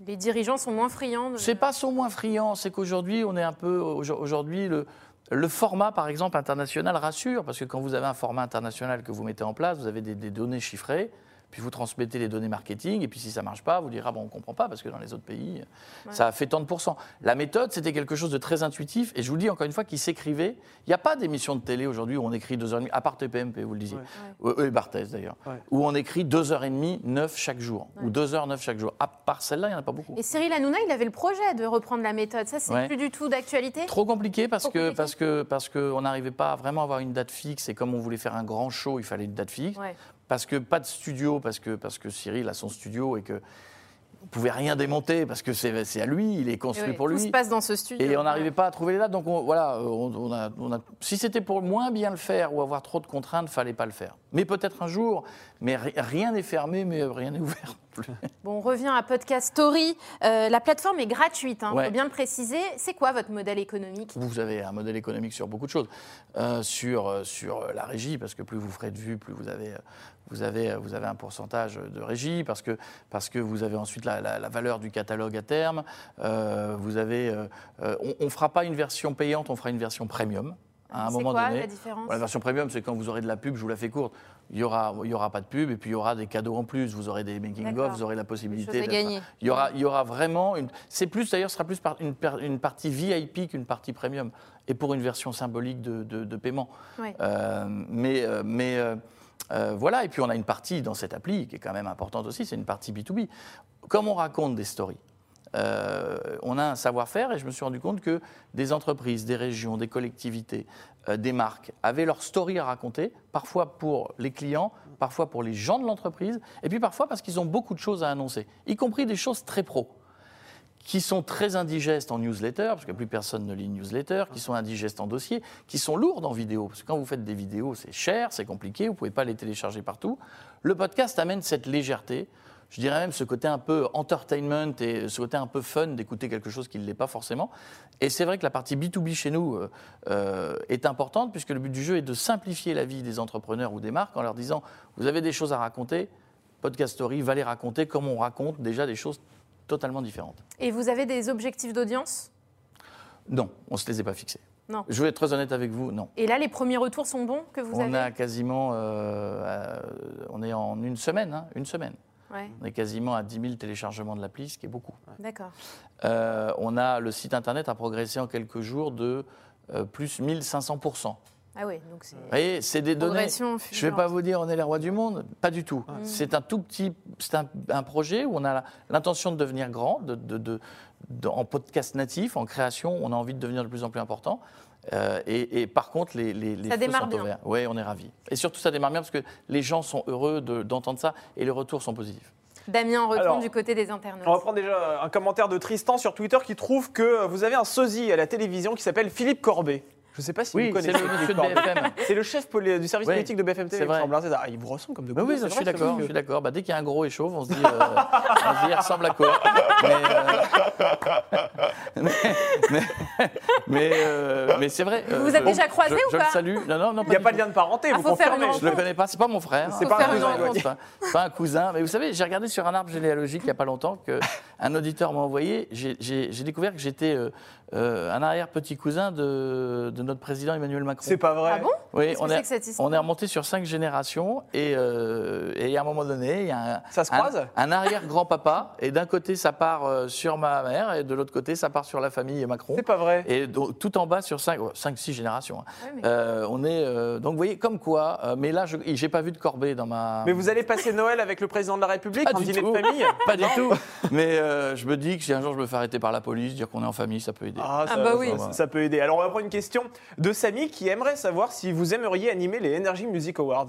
les dirigeants sont moins friands. C'est pas sont moins friands, c'est qu'aujourd'hui on est un peu aujourd'hui le le format, par exemple, international rassure, parce que quand vous avez un format international que vous mettez en place, vous avez des données chiffrées puis vous transmettez les données marketing, et puis si ça ne marche pas, vous direz, ah bon, on ne comprend pas, parce que dans les autres pays, ça a fait tant de pourcents. La méthode, c'était quelque chose de très intuitif, et je vous le dis encore une fois, qui s'écrivait. Il n'y a pas d'émission de télé aujourd'hui où on écrit deux heures et demie, à part TPMP, vous le disiez, ouais. et Barthez d'ailleurs, où on écrit deux heures et demie, neuf chaque jour, ou deux heures, neuf chaque jour. À part celle-là, il n'y en a pas beaucoup. Et Cyril Hanouna, il avait le projet de reprendre la méthode. Ça, c'est plus du tout d'actualité? Trop compliqué, parce qu'on que, parce que, parce que n'arrivait pas à vraiment avoir une date fixe, et comme on voulait faire un grand show, il fallait une date fixe parce que pas de studio, parce que, parce que Cyril a son studio et que on pouvait rien démonter parce que c'est à lui, il est construit pour lui. Tout se passe dans ce studio. Et on n'arrivait pas à trouver les dates. Donc voilà, on, a, on a, si c'était pour moins bien le faire ou avoir trop de contraintes, fallait pas le faire. Mais peut-être un jour. Mais rien n'est fermé, mais rien n'est ouvert. Bon, on revient à Podcast Story. Euh, la plateforme est gratuite, il hein, faut bien le préciser. C'est quoi votre modèle économique? Vous avez un modèle économique sur beaucoup de choses. Euh, sur, euh, sur la régie, parce que plus vous ferez de vues, plus vous avez, vous avez, vous avez un pourcentage de régie, parce que, parce que vous avez ensuite la, la, valeur du catalogue à terme. vous avez, on ne fera pas une version payante, on fera une version premium à un moment quoi, donné. La, différence la version premium, c'est quand vous aurez de la pub, je vous la fais courte, il n'y aura, il y aura pas de pub et puis il y aura des cadeaux en plus. Vous aurez des making-of, vous aurez la possibilité. De gagner. Il y aura, il y aura vraiment une. C'est plus d'ailleurs, ce sera plus une, une partie VIP qu'une partie premium et pour une version symbolique de, de, paiement. Euh, mais euh, mais euh, voilà, et puis on a une partie dans cette appli qui est quand même importante aussi, c'est une partie B2B. Comme on raconte des stories, euh, on a un savoir-faire et je me suis rendu compte que des entreprises, des régions, des collectivités, euh, des marques avaient leur story à raconter, parfois pour les clients, parfois pour les gens de l'entreprise, et puis parfois parce qu'ils ont beaucoup de choses à annoncer, y compris des choses très pro qui sont très indigestes en newsletter, parce que plus personne ne lit newsletter, qui sont indigestes en dossier, qui sont lourdes en vidéo. Parce que quand vous faites des vidéos, c'est cher, c'est compliqué, vous ne pouvez pas les télécharger partout. Le podcast amène cette légèreté, je dirais même ce côté un peu entertainment et ce côté un peu fun d'écouter quelque chose qui ne l'est pas forcément. Et c'est vrai que la partie B2B chez nous euh, euh, est importante, puisque le but du jeu est de simplifier la vie des entrepreneurs ou des marques en leur disant, vous avez des choses à raconter, Podcast Story va les raconter comme on raconte déjà des choses totalement différentes. Et vous avez des objectifs d'audience? Non, on ne se les a pas fixés. Non. Je vais être très honnête avec vous, non. Et là, les premiers retours sont bons que vous on avez? a quasiment, euh, on est en une semaine, hein, une semaine. Ouais, On est quasiment à 10 000 téléchargements de l'appli, ce qui est beaucoup. d'accord. Euh, on a le site internet a progressé en quelques jours de euh, plus 1500 Ah oui, donc c'est. Vous voyez, c'est des données. Je ne vais pas vous dire on est les rois du monde, pas du tout. C'est un tout petit, c'est un, un projet où on a l'intention de devenir grand, de, de- de- de- en podcast natif, en création, on a envie de devenir de plus en plus important. Euh, et, et par contre, les, les, les Ça feux démarre sont bien. ouverts. Oui, on est ravis. Et surtout, ça démarre bien parce que les gens sont heureux de- d'entendre ça et les retours sont positifs. Damien, on retourne Alors, du côté des internautes. On reprend déjà un commentaire de Tristan sur Twitter qui trouve que vous avez un sosie à la télévision qui s'appelle Philippe Corbet. Je ne sais pas si Oui, vous c'est connaissez le Philippe monsieur de. BFM. C'est le chef du service Oui, politique de BFM TV. c'est vrai. semble, hein, c'est. Ah, il vous ressemble comme de Bah gouttes, oui, c'est je suis d'accord. c'est Je suis d'accord. Bah, dès qu'il y a un gros et chauve, on se dit, euh, on se dit, il ressemble à quoi Mais, euh, mais, mais, mais, euh, mais c'est vrai. Vous euh, vous êtes je- déjà croisés je- ou je pas le salue. Non, non, non. Il n'y a pas de lien de parenté, Ah, vous confirmez. Je le connais pas, c'est pas mon frère. C'est pas un cousin, cousin. c'est pas, c'est pas un cousin. Mais vous savez, j'ai regardé sur un arbre généalogique il n'y a pas longtemps qu'un auditeur m'a envoyé. J'ai découvert que j'étais euh, un arrière-petit cousin de, de notre président Emmanuel Macron. C'est pas vrai. Ah bon? Oui, Qu'est-ce que on c'est est, que cette histoire? on est remonté sur cinq générations et, euh, et à un moment donné, il y a un, Ça se un- croise? un arrière-grand-papa et d'un côté ça part euh, sur ma mère et de l'autre côté ça part sur la famille Macron. C'est pas vrai. Et donc, tout en bas sur 5, 6 générations. hein. Ouais, mais- Euh, on est euh, donc vous voyez comme quoi. euh, mais là, je j'ai pas vu de Corbet dans ma. Mais vous allez passer Noël avec le président de la République, Pas du dîner tout. de famille? Pas du tout. Mais euh, je me dis que si un jour je me fais arrêter par la police, dire qu'on est en famille, ça peut aider. Ah, ça, bah oui. ça- ça peut aider. Alors, on va prendre une question de Samy qui aimerait savoir si vous aimeriez animer les Energy Music Awards.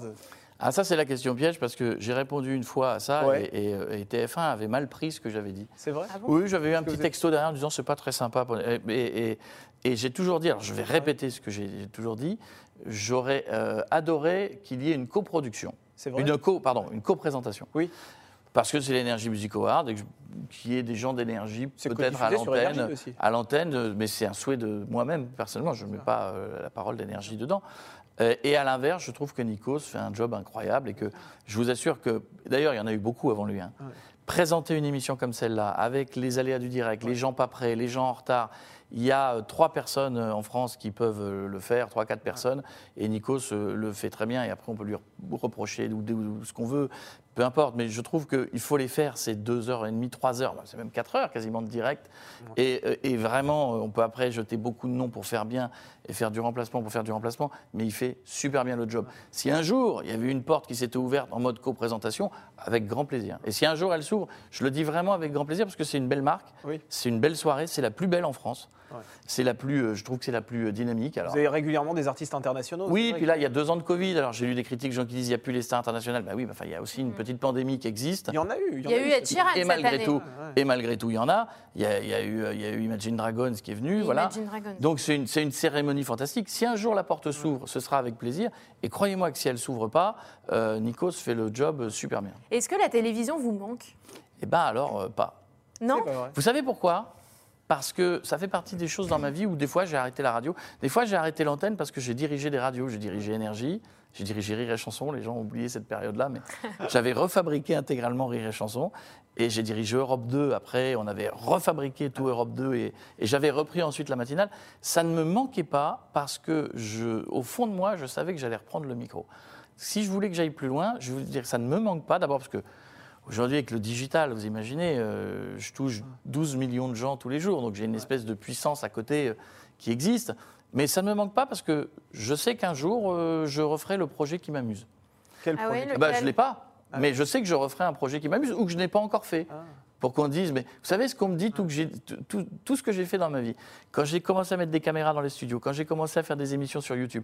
Ah ça c'est la question piège parce que j'ai répondu une fois à ça Ouais. et, et, euh, et TF1 avait mal pris ce que j'avais dit. C'est vrai? Ah bon? Oui, j'avais eu un petit texto derrière en disant c'est pas très sympa. pour- Et, et- et- et j'ai toujours dit, alors je vais répéter ce que j'ai toujours dit, j'aurais euh, adoré qu'il y ait une coproduction, C'est vrai? Une co, pardon, une coprésentation. Oui. Parce que c'est l'énergie Music Award et qu'il y ait des gens d'énergie peut-être à l'antenne, à l'antenne, euh, mais c'est un souhait de moi-même personnellement. Je ne mets pas euh, la parole d'énergie dedans. Euh, et à l'inverse, je trouve que Nikos fait un job incroyable et que je vous assure que, d'ailleurs, il y en a eu beaucoup avant lui. hein. Présenter une émission comme celle-là, avec les aléas du direct, les gens pas prêts, les gens en retard. Il y a trois personnes en France qui peuvent le faire, trois, quatre personnes, et Nikos le fait très bien. Et après, on peut lui re- reprocher ou, ou ce qu'on veut, peu importe. Mais je trouve qu'il faut les faire ces deux heures et demie, trois heures, bah, c'est même quatre heures quasiment de direct. Et, euh, et vraiment, euh, on peut après jeter beaucoup de noms pour faire bien et faire du remplacement pour faire du remplacement, mais il fait super bien le job. Si un jour il y avait une porte qui s'était ouverte en mode co-présentation, avec grand plaisir. Et si un jour elle s'ouvre, je le dis vraiment avec grand plaisir parce que c'est une belle marque, Oui. c'est une belle soirée, c'est la plus belle en France. Ouais. C'est la plus, euh, je trouve que c'est la plus euh, dynamique. Alors, Vous avez régulièrement des artistes internationaux oui, puis là, il y a deux ans de Covid. Alors, j'ai lu des critiques, gens qui disent il n'y a plus les stars internationales. Bah oui, enfin, il y a aussi une petite pandémie qui existe. Il y en a eu. Il y a eu Ed Sheeran Et cette malgré année. tout, ouais. et malgré tout, il y en a. Il y a, il y a eu, euh, il y a eu Imagine Dragons qui est venu, voilà. Imagine Dragons. Donc c'est une, cérémonie fantastique. Si un jour la porte s'ouvre, ce sera avec plaisir. Et croyez-moi que si elle s'ouvre pas, euh, Nikos fait le job super bien. Est-ce que la télévision vous manque? Eh ben alors euh, pas. Non? Pas. Vous savez pourquoi? Parce que ça fait partie des choses dans ma vie où des fois j'ai arrêté la radio. Des fois j'ai arrêté l'antenne parce que j'ai dirigé des radios. J'ai dirigé Énergie, j'ai dirigé Rire et Chanson. Les gens ont oublié cette période-là, mais j'avais refabriqué intégralement Rire et Chanson. Et j'ai dirigé Europe 2 après. On avait refabriqué tout Europe 2 et, et j'avais repris ensuite la matinale. Ça ne me manquait pas parce que, je, au fond de moi, je savais que j'allais reprendre le micro. Si je voulais que j'aille plus loin, je voulais dire que ça ne me manque pas. D'abord parce que Aujourd'hui, avec le digital, vous imaginez, euh, je touche 12 millions de gens tous les jours, donc j'ai une espèce de puissance à côté euh, qui existe. Mais ça ne me manque pas parce que je sais qu'un jour, euh, je referai le projet qui m'amuse. Quel Ah projet? Ouais, Ah bah, je ne l'ai pas, mais je sais que je referai un projet qui m'amuse ou que je n'ai pas encore fait. Ah. Pour qu'on dise, mais vous savez ce qu'on me dit, tout, que tout, tout, ce que j'ai fait dans ma vie, quand j'ai commencé à mettre des caméras dans les studios, quand j'ai commencé à faire des émissions sur YouTube,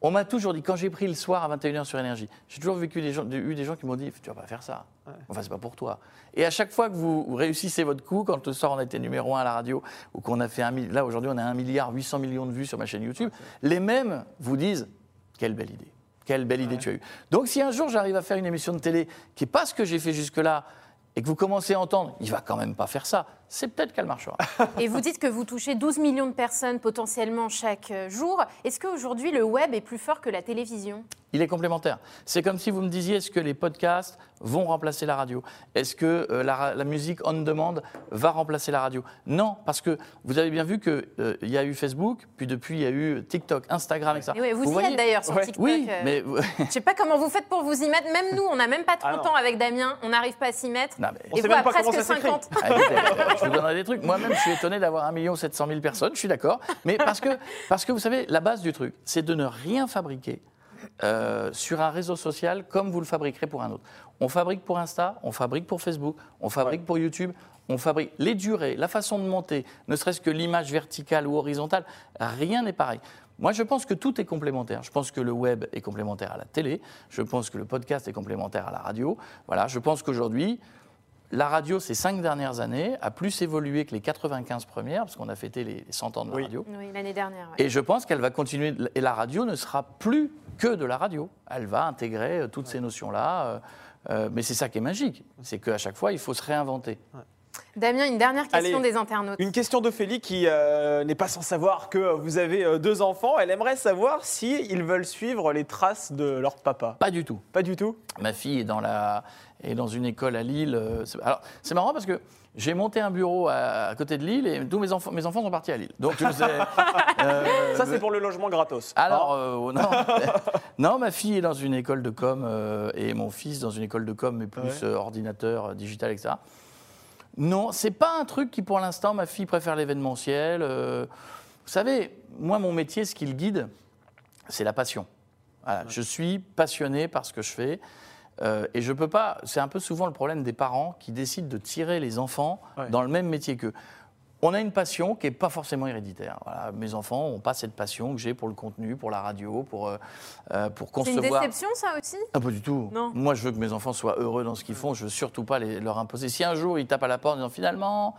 on m'a toujours dit, quand j'ai pris le soir à 21h sur Énergie, j'ai toujours vécu des gens, eu des gens qui m'ont dit, tu vas pas faire ça. Enfin, c'est pas pour toi. Et à chaque fois que vous réussissez votre coup, quand le soir on a été numéro un à la radio, ou qu'on a fait un là aujourd'hui on a 1 milliard 800 millions de vues sur ma chaîne YouTube, les mêmes vous disent, quelle belle idée. Quelle belle idée tu as eue. Donc si un jour j'arrive à faire une émission de télé qui n'est pas ce que j'ai fait jusque-là, et que vous commencez à entendre, il va quand même pas faire ça, c'est peut-être qu'elle marchera. Et vous dites que vous touchez 12 millions de personnes potentiellement chaque euh, jour. Est-ce qu'aujourd'hui le web est plus fort que la télévision? Il est complémentaire. C'est comme si vous me disiez, est-ce que les podcasts vont remplacer la radio? Est-ce que euh, la, musique on demand va remplacer la radio? Non, parce que vous avez bien vu qu'il euh, y a eu Facebook, puis depuis il y a eu TikTok, Instagram, etc. Oui, vous, y êtes d'ailleurs sur TikTok. Oui, mais... Je ne sais pas comment vous faites pour vous y mettre. Même nous, on n'a même pas 30 ah ans avec Damien, on n'arrive pas à s'y mettre. Et vous, à presque 50. je vous donnerai des trucs. Moi-même, je suis étonné d'avoir 1 700 000 personnes, je suis d'accord. Mais parce que, parce que vous savez, la base du truc, c'est de ne rien fabriquer euh, sur un réseau social comme vous le fabriquerez pour un autre. On fabrique pour Insta, on fabrique pour Facebook, on fabrique pour YouTube, on fabrique les durées, la façon de monter, ne serait-ce que l'image verticale ou horizontale, rien n'est pareil. Moi, je pense que tout est complémentaire. Je pense que le web est complémentaire à la télé. Je pense que le podcast est complémentaire à la radio. Voilà, je pense qu'aujourd'hui, la radio, ces cinq dernières années, a plus évolué que les 95 premières, parce qu'on a fêté les 100 ans de la radio. Oui, l'année dernière. Et je pense qu'elle va continuer. Et la radio ne sera plus que de la radio. Elle va intégrer euh, toutes ces notions-là. Euh, euh, mais c'est ça qui est magique. C'est qu'à chaque fois, il faut se réinventer. Damien, une dernière question des internautes. Une question d'Ophélie qui n'est pas sans savoir que vous avez deux enfants. Elle aimerait savoir si ils veulent suivre les traces de leur papa. Pas du tout. Pas du tout? Ma fille est dans la, et dans une école à Lille. Euh, alors, c'est marrant parce que j'ai monté un bureau à, côté de Lille et tous mes enfants, mes enfants sont partis à Lille. Donc, je euh, Ça, c'est pour le logement gratos. Alors, euh, non. non, ma fille est dans une école de com et mon fils dans une école de com, mais plus ordinateur, digital, etc. Non, c'est pas un truc qui, pour l'instant, ma fille préfère l'événementiel. vous savez, moi, mon métier, ce qui le guide, c'est la passion. Voilà, Je suis passionné par ce que je fais. Euh, et je peux pas. C'est un peu souvent le problème des parents qui décident de tirer les enfants dans le même métier qu'eux. On a une passion qui n'est pas forcément héréditaire. mes enfants n'ont pas cette passion que j'ai pour le contenu, pour la radio, pour, euh, euh, pour concevoir. C'est une déception, ça aussi? Ah, Pas du tout. Non. Moi, je veux que mes enfants soient heureux dans ce qu'ils font. Je veux surtout pas leur imposer. Si un jour ils tapent à la porte en disant finalement,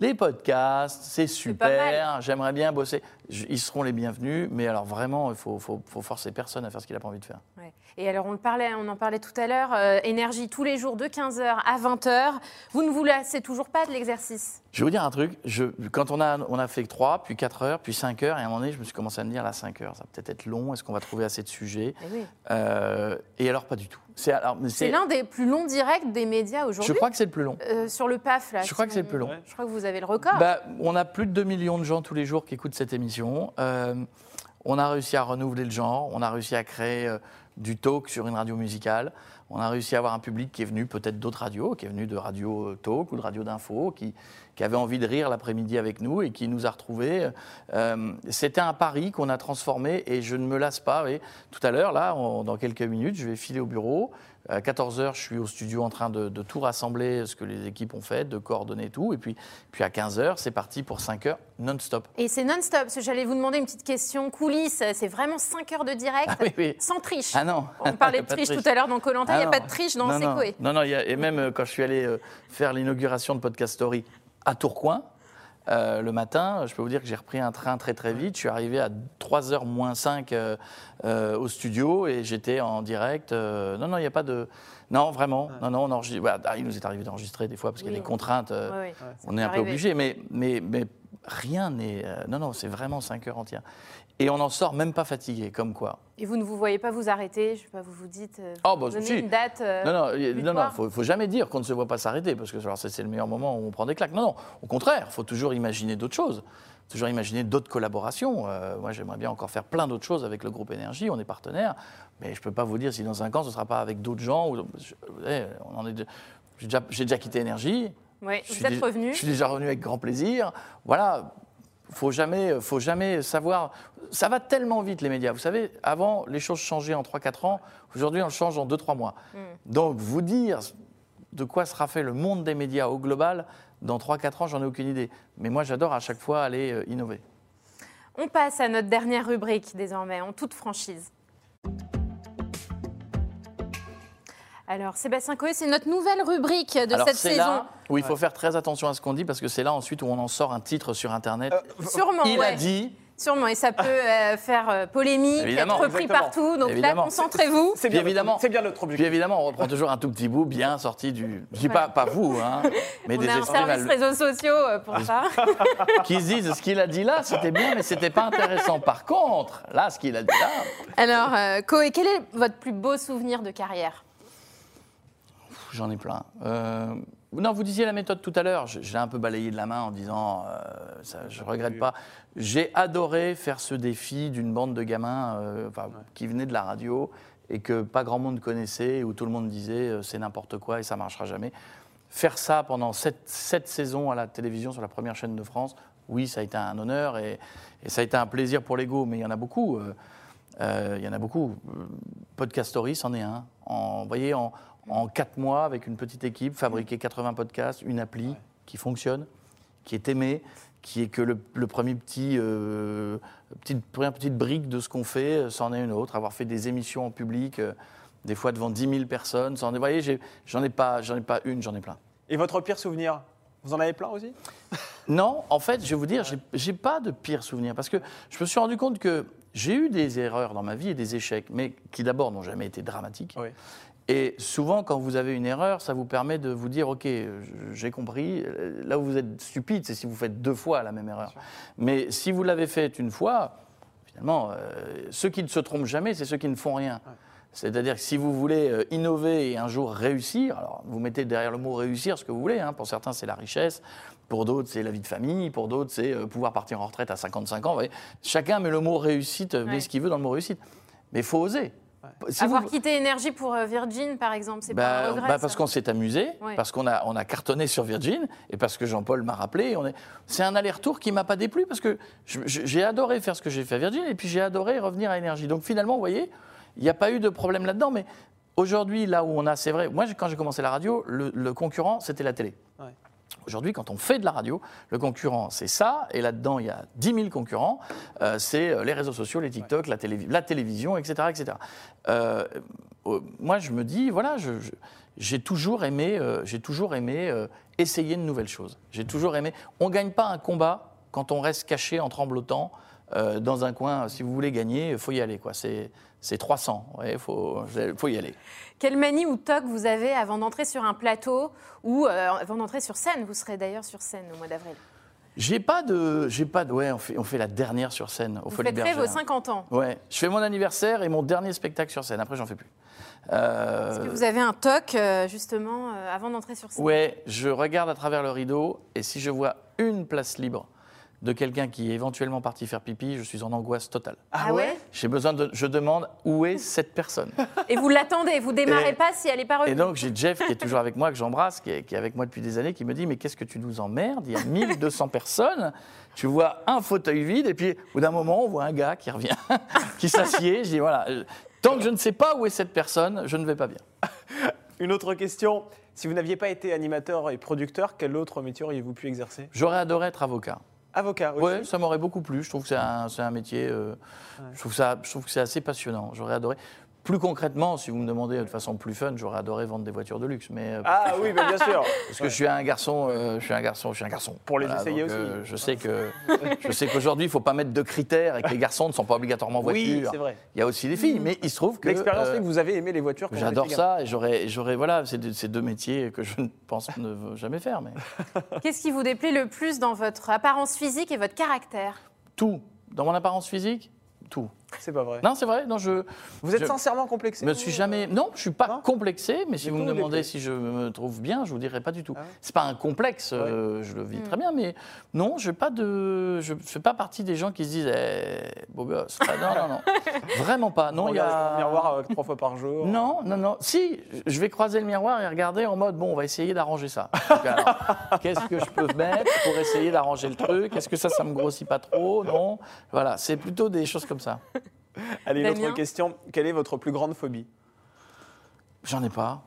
les podcasts, c'est super, j'aimerais bien bosser. ils seront les bienvenus, mais alors vraiment, il faut, faut, faut forcer personne à faire ce qu'il n'a pas envie de faire. Et alors, on, parlait, on en parlait tout à l'heure, euh, énergie tous les jours de 15h à 20h. Vous ne vous lassez toujours pas de l'exercice? Je vais vous dire un truc. Je, quand on a, on a fait 3, puis 4 heures, puis 5 heures, et à un moment donné, je me suis commencé à me dire, là, 5 heures, ça va peut-être être long. Est-ce qu'on va trouver assez de sujets? Et, eh euh, et alors, pas du tout. C'est l'un des plus longs directs des médias aujourd'hui. Je crois que c'est le plus long. Euh, sur le PAF, là. Je crois que c'est le plus long. Je crois que vous avez le record. Bah, on a plus de 2 millions de gens tous les jours qui écoutent cette émission. on a réussi à renouveler le genre. On a réussi à créer du talk sur une radio musicale. On a réussi à avoir un public qui est venu peut-être d'autres radios, qui est venu de radio talk ou de radio d'info, qui, qui, avait envie de rire l'après-midi avec nous et qui nous a retrouvés. Euh, c'était un pari qu'on a transformé et je ne me lasse pas. Et tout à l'heure, là, dans quelques minutes, je vais filer au bureau. À 14h, je suis au studio en train de, tout rassembler, ce que les équipes ont fait, de coordonner tout. Et puis, puis à 15h, c'est parti pour 5 heures non-stop. Et c'est non-stop. J'allais vous demander une petite question coulisses. C'est vraiment 5 heures de direct, ah sans triche. Ah non. On parlait de triche, tout à l'heure dans Colanta. Il n'y a ah pas de triche dans non, Non, non, et même euh, quand je suis allé euh, faire l'inauguration de Podcast Story à Tourcoing, euh, le matin, je peux vous dire que j'ai repris un train très très vite. Je suis arrivé à 3h moins 5 euh, euh, au studio et j'étais en direct. non, non, il n'y a pas de. Non, vraiment. Non, non, on enregistre. Ah, il nous est arrivé d'enregistrer des fois parce qu'il y a des contraintes. on est un peu obligé, mais, mais, mais rien n'est. non, non, c'est vraiment 5 heures entières. Et on n'en sort même pas fatigué, comme quoi. Et vous ne vous voyez pas vous arrêter Je sais pas, vous vous dites. oh, bah, une date. Euh, non, non, non, faut, faut jamais dire qu'on ne se voit pas s'arrêter parce que c'est le meilleur moment où on prend des claques. Non, non, au contraire, il faut toujours imaginer d'autres choses, toujours imaginer d'autres collaborations. Euh, moi, j'aimerais bien encore faire plein d'autres choses avec le groupe Énergie. On est partenaire, mais je peux pas vous dire si dans cinq ans ce sera pas avec d'autres gens. Ou, on est. J'ai déjà, déjà, quitté Énergie. Oui, vous êtes revenu. Je suis déjà revenu avec grand plaisir. Voilà, faut jamais, faut jamais savoir. Ça va tellement vite les médias. Vous savez, avant les choses changeaient en 3-4 ans. Aujourd'hui, on change en 2-3 mois. Hmm. Donc vous dire de quoi sera fait le monde des médias au global dans 3-4 ans, j'en ai aucune idée. Mais moi, j'adore à chaque fois aller euh, innover. On passe à notre dernière rubrique désormais, en toute franchise. Alors, Sébastien Coé, c'est notre nouvelle rubrique de Alors, cette c'est saison. là où il faut faire très attention à ce qu'on dit parce que c'est là ensuite où on en sort un titre sur Internet. Sûrement, il ouais. a dit. Sûrement, et ça peut euh, faire euh, polémique, Évidemment. être repris Exactement. partout. Donc Évidemment. là, concentrez-vous. C'est Puis bien, évidemment- notre- c'est bien notre Puis objectif. évidemment, on reprend toujours un tout petit bout bien sorti du. Je dis Ouais. pas, pas vous, hein, mais On des a un service réseaux sociaux euh, pour ça. qui se disent ce qu'il a dit là, c'était bien, mais c'était pas intéressant. Par contre, là, ce qu'il a dit là, Alors, euh, Coé, quel est votre plus beau souvenir de carrière? J'en ai plein. Euh, non, vous disiez la méthode tout à l'heure. Je, je l'ai un peu balayé de la main en disant, euh, ça, je regrette pas. J'ai adoré faire ce défi d'une bande de gamins euh, enfin, qui venaient de la radio et que pas grand monde connaissait, où tout le monde disait c'est n'importe quoi et ça marchera jamais. Faire ça pendant sept, sept saisons à la télévision sur la première chaîne de France, oui, ça a été un honneur et, et ça a été un plaisir pour l'ego, mais il y en a beaucoup. il y en a beaucoup. Euh, Podcast Story, c'en est un. En, vous voyez, en, en quatre mois, avec une petite équipe, fabriquer 80 podcasts, une appli qui fonctionne, qui est aimée, qui est que le, le premier petit, euh, petite, première petite brique de ce qu'on fait, euh, c'en est une autre. Avoir fait des émissions en public, euh, des fois devant 10 000 personnes, c'en est, vous voyez, j'en ai, pas- ai pas une, j'en ai plein. Et votre pire souvenir Vous en avez plein aussi? Non, en fait, je vais vous dire, j'ai- j'ai pas de pire souvenir parce que je me suis rendu compte que j'ai eu des erreurs dans ma vie et des échecs, mais qui d'abord n'ont jamais été dramatiques. Oui. Et souvent, quand vous avez une erreur, ça vous permet de vous dire, ok, j'ai compris. Là où vous êtes stupide, c'est si vous faites deux fois la même erreur. Mais si vous l'avez fait une fois, finalement, euh, ceux qui ne se trompent jamais, c'est ceux qui ne font rien. C'est-à-dire que si vous voulez euh, innover et un jour réussir, alors vous mettez derrière le mot réussir ce que vous voulez. hein. Pour certains, c'est la richesse. Pour d'autres, c'est la vie de famille. Pour d'autres, c'est euh, pouvoir partir en retraite à 55 ans. Vous voyez. Chacun met le mot réussite, euh, met Ouais. ce qu'il veut dans le mot réussite. Mais il faut oser. Si Avoir vous- quitté Énergie pour euh, Virgin, par exemple, c'est pas un bah, regret bah, parce qu'on s'est amusé, Ouais. parce qu'on a, on a cartonné sur Virgin, et parce que Jean-Paul m'a rappelé. on est- C'est un aller-retour qui m'a pas déplu, parce que j'ai adoré faire ce que j'ai fait à Virgin, et puis j'ai adoré revenir à Énergie. Donc finalement, vous voyez, il n'y a pas eu de problème là-dedans. Mais aujourd'hui, là où on a, c'est vrai, moi quand j'ai commencé la radio, le, le concurrent, c'était la télé. Ouais. Aujourd'hui, quand on fait de la radio, le concurrent, c'est ça, et là-dedans, il y a 10 000 concurrents. Euh, c'est euh, les réseaux sociaux, les TikTok, la, télévi- la télévision, etc. etc. Euh, euh, moi, je me dis, voilà, j'ai toujours aimé, j'ai toujours aimé essayer de nouvelles choses. J'ai toujours aimé. On ne gagne pas un combat quand on reste caché en tremblotant dans un coin. Si vous voulez gagner, il faut y aller. quoi. C'est c'est 300, il faut, faut y aller. Quelle manie ou toc vous avez avant d'entrer sur un plateau ou euh, avant d'entrer sur scène? Vous serez d'ailleurs sur scène au mois d'avril. J'ai pas de, j'ai pas de, ouais, on fait, on fait la dernière sur scène au Vous Folies fêterez vos Bergère. 50 ans. Ouais, je fais mon anniversaire et mon dernier spectacle sur scène. Après, j'en fais plus. Euh, Est-ce que vous avez un toc, euh, justement, avant d'entrer sur scène? Ouais, je regarde à travers le rideau et si je vois une place libre de quelqu'un qui est éventuellement parti faire pipi, je suis en angoisse totale. Ah ouais? J'ai besoin de, je demande où est cette personne. Et vous l'attendez, vous démarrez Et- pas si elle n'est pas Et revenue. donc j'ai Jeff qui est toujours avec moi, que j'embrasse, qui est, qui est avec moi depuis des années, qui me dit mais qu'est-ce que tu nous emmerdes? Il y a 1200 personnes, tu vois un fauteuil vide et puis au bout d'un moment on voit un gars qui revient, qui s'assied. Je dis voilà, euh, tant que je ne sais pas où est cette personne, je ne vais pas bien. Une autre question. Si vous n'aviez pas été animateur et producteur, quel autre métier auriez-vous pu exercer? J'aurais adoré être avocat. Avocat aussi Ouais, ça m'aurait beaucoup plu. Je trouve que c'est un, métier. euh, je, trouve ça, je trouve que c'est assez passionnant. J'aurais adoré. Plus concrètement, si vous me demandez de façon plus fun, j'aurais adoré vendre des voitures de luxe. Mais euh, Ah oui, bien sûr. parce que je suis un garçon, euh, je suis un garçon, je suis un garçon. Pour les essayer donc, aussi. euh, je sais que je sais qu'aujourd'hui, il faut pas mettre de critères et que les garçons ne sont pas obligatoirement Oui, voitures. c'est vrai. Il y a aussi les filles, mais il se trouve que L'expérience euh, fait que vous avez aimé les voitures J'adore ça et j'aurais, j'aurais voilà, c'est deux, c'est deux métiers que je ne pense ne veux jamais faire, mais Qu'est-ce qui vous déplaît le plus dans votre apparence physique et votre caractère? Tout dans mon apparence physique, tout. C'est pas vrai. Non, c'est vrai. Non, je. Vous êtes je- sincèrement complexé Je me suis euh, jamais. Non, je suis pas Non complexé, mais si vous me demandez si je me trouve bien, je vous dirais pas du tout. Ah C'est pas un complexe, euh, je le vis très bien, mais non, je pas de, je fais pas partie des gens qui se disent, eh, beau gosse. Ah, non, non, non, vraiment pas. Non, il y a. le miroir euh, trois fois par jour. Non, non, non. Si, je vais croiser le miroir et regarder en mode, bon, on va essayer d'arranger ça. Qu'est-ce que je peux mettre pour essayer d'arranger le truc? Est-ce que ça, ça me grossit pas trop? Non. Voilà, c'est plutôt des choses comme ça. Allez, une autre question. Quelle est votre plus grande phobie? J'en ai pas.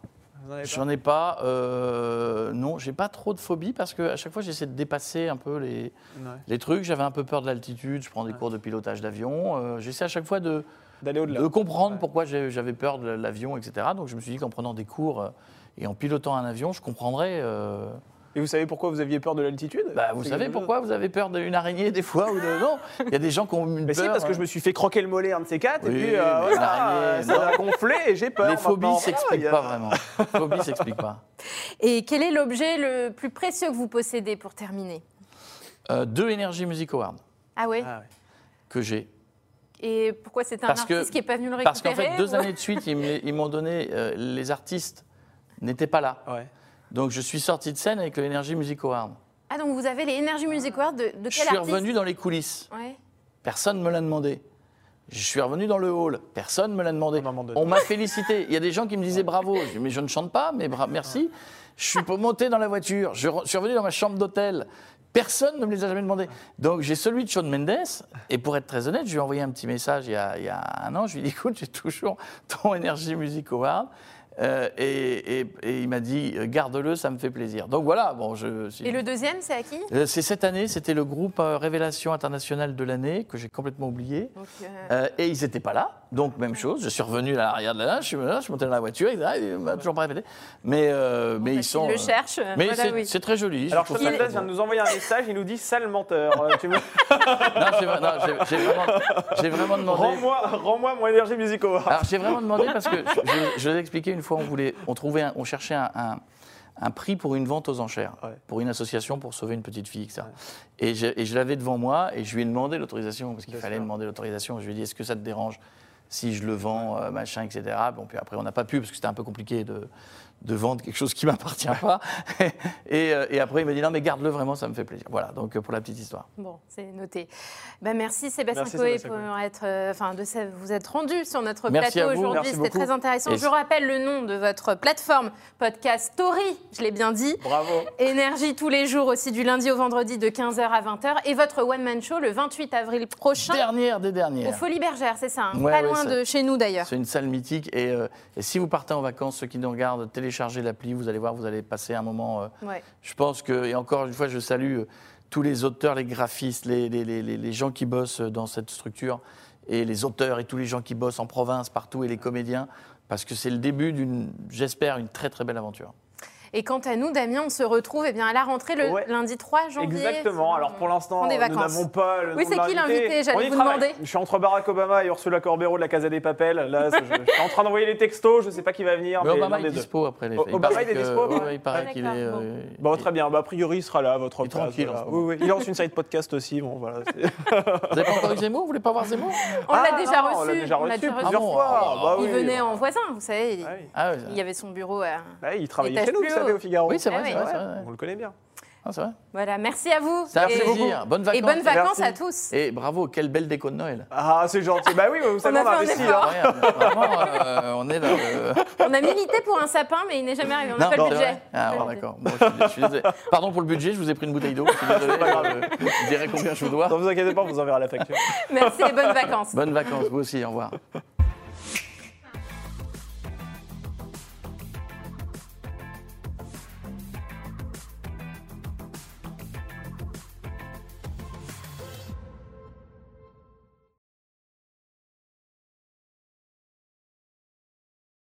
J'en ai pas. Euh, non, j'ai pas trop de phobie parce que à chaque fois j'essaie de dépasser un peu les, Ouais. les trucs. J'avais un peu peur de l'altitude. Je prends des cours de pilotage d'avion. Euh, j'essaie à chaque fois de, D'aller au-delà. de comprendre Ouais. pourquoi j'avais peur de l'avion, etc. Donc je me suis dit qu'en prenant des cours euh, et en pilotant un avion, je comprendrais. euh, Et vous savez pourquoi vous aviez peur de l'altitude? Bah, vous savez pourquoi vous avez peur d'une araignée des fois ou de... Non, il y a des gens qui ont une Mais peur. si, parce que je me suis fait croquer le mollet un de ces quatre, Oui, et puis euh, voilà, ça a gonflé et j'ai peur. Les phobies maintenant. s'expliquent Ah, pas vraiment. Les phobies s'expliquent pas. Et quel est l'objet le plus précieux que vous possédez pour terminer? Euh, deux Energy Music Awards Ah ouais? Ah ouais. que j'ai. Et pourquoi c'est un Parce artiste que- qui n'est pas venu le récupérer Parce qu'en fait, deux années de suite, ils m'ont donné, euh, les artistes n'étaient pas là. Ouais. Donc je suis sorti de scène avec le Energy Music Award. Ah donc vous avez les Energy Music Awards de, de quel Je suis artiste revenu dans les coulisses. Ouais. Personne ne me l'a demandé. Je suis revenu dans le hall. Personne ne me l'a demandé. On m'a félicité. Il y a des gens qui me disaient bravo. Je dis, mais je ne chante pas, mais bra- merci. Je suis monté dans la voiture. Je suis revenu dans ma chambre d'hôtel. Personne ne me les a jamais demandé. Donc j'ai celui de Shawn Mendes. Et pour être très honnête, je lui ai envoyé un petit message il y a, il y a un an. Je lui ai dit écoute, j'ai toujours ton Energy Music Award. Euh, et, et- et il m'a dit euh, garde-le, ça me fait plaisir. Donc voilà, bon, je. Et le deuxième, c'est à qui? Euh, C'est cette année, c'était le groupe euh, Révélation internationale de l'année que j'ai complètement oublié. Donc, et ils n'étaient pas là, donc même chose. Je suis revenu à l'arrière de là, je suis, là, je suis monté dans la voiture, ils ah, il m'a toujours pas répété. Mais, mais ils sont. s'il le euh, cherche, Mais voilà, c'est oui. très joli. je Alors, Mendes très vient de nous envoyer un message, il nous dit sale menteur. Tu me- Non, j'ai vraiment, demandé. Rends-moi rends-moi mon énergie music award. Alors j'ai vraiment demandé parce que je, je, je l'ai expliqué une fois, on voulait, on trouvait, un- on cherchait un, un- un prix pour une vente aux enchères, Ouais. pour une association pour sauver une petite fille, etc. Et, je, et je l'avais devant moi et je lui ai demandé l'autorisation parce qu'il fallait demander l'autorisation. Je lui ai dit est-ce que ça te dérange si je le vends, euh, machin, etc. Bon puis après on n'a pas pu parce que c'était un peu compliqué de de vendre quelque chose qui m'appartient pas. et, euh, et après il m'a dit non mais garde-le vraiment, ça me fait plaisir. Voilà donc euh, pour la petite histoire. Bon, c'est noté. Bah, merci Sébastien Merci, Coé Sébastien pour être, euh, enfin, de vous être rendu sur notre Merci plateau aujourd'hui. C'était très intéressant. Et Je rappelle le nom de votre plateforme podcast Story, je l'ai bien dit. Bravo. Énergie tous les jours aussi du lundi au vendredi de 15h à 20h et votre one man show le 28 avril prochain Dernière des au dernières. Folies Bergères, c'est ça, hein Ouais, pas ouais, loin ça- de chez nous d'ailleurs. C'est une salle mythique et, euh, et si vous partez en vacances, ceux qui nous regardent, téléchargez l'appli, vous allez voir, vous allez passer un moment. euh, Ouais. je pense que, et encore une fois, je salue euh, tous les auteurs, les graphistes, les, les- les- les- les gens qui bossent dans cette structure et les auteurs et tous les gens qui bossent en province, partout et les comédiens, parce que c'est le début d'une, j'espère, une très très belle aventure. Et quant à nous, Damien, on se retrouve eh bien, à la rentrée le Ouais. lundi 3 janvier. Exactement. Alors pour l'instant, des nous vacances. n'avons pas le Oui, c'est qui l'invité J'allais On y vous travaille. demander. Je suis entre Barack Obama et Ursula Corbero de la Casa des Papels. Là, je, je suis en train d'envoyer les textos. Je ne sais pas qui va venir. Mais mais Obama est dispo après les il Obama, paraît il est dispo, ouais. il paraît Ah, qu'il est. euh, Bon, très bien. Bah, a priori, il sera là votre Il est place. tranquille, voilà. en ce moment. Oui, oui. Il lance une série de podcasts aussi. Bon, voilà. Vous n'avez pas encore eu Zemmour? Vous voulez pas voir Zemmour? On l'a Ah, déjà reçu. On l'a déjà reçu plusieurs Ah fois. Ah, Bah Il venait en voisin, vous savez. Ah oui. Ah, Il y avait son bureau à... Ah, il travaillait chez nous, au Figaro. Oui, c'est vrai, Ah c'est oui. vrai, c'est vrai. On le connaît bien. Ah, c'est vrai. Voilà, merci à vous. Ça a Et- fait plaisir. Bonnes vacances. Et bonnes vacances Merci. à tous. Et bravo, quelle belle déco de Noël. Ah, c'est gentil. Bah oui, vous savez, a on a fait un effort. hein. Incroyable. Vraiment, euh, on est On a milité pour un sapin, mais il n'est jamais arrivé. On n'a Non, pas le c'est budget. vrai Ah, bon, d'accord. Bon, je, suis- je suis désolé. Pardon pour le budget, je vous ai pris une bouteille d'eau. Je suis désolé. euh, je dirai combien je vous dois. Ne vous inquiétez pas, on vous enverra la facture. Merci et bonnes vacances. Bonnes vacances, vous aussi, au revoir.